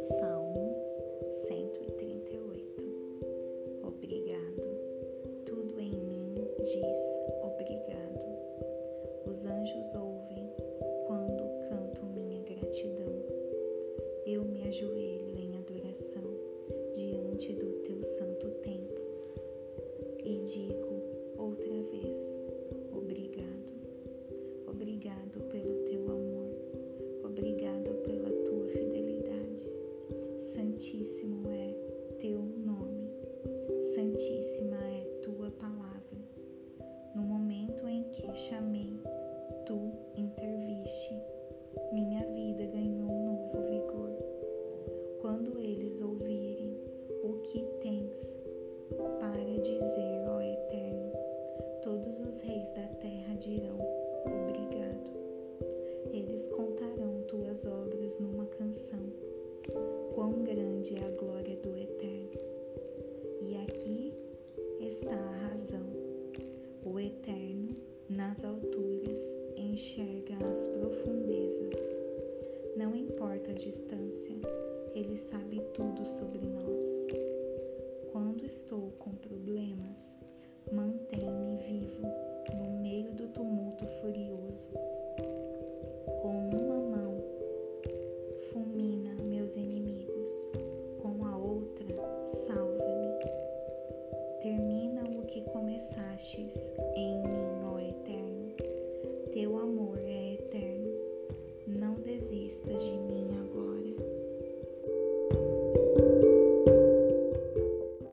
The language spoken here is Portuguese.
Salmo 138 Obrigado, tudo em mim diz obrigado. Os anjos ouvem quando canto minha gratidão. Eu me ajoelho em adoração diante do teu santo templo e digo Santíssimo é teu nome. Santíssima é tua palavra. No momento em que chamei, tu interviste. Minha vida ganhou um novo vigor. Quando eles ouvirem o que tens para dizer, ó Eterno, todos os reis da terra dirão obrigado. Eles contarão tuas obras numa canção. Está a razão. O Eterno, nas alturas, enxerga as profundezas. Não importa a distância, Ele sabe tudo sobre nós. Quando estou com problemas, termina o que começastes em mim, ó Eterno. Teu amor é eterno. Não desistas de mim agora.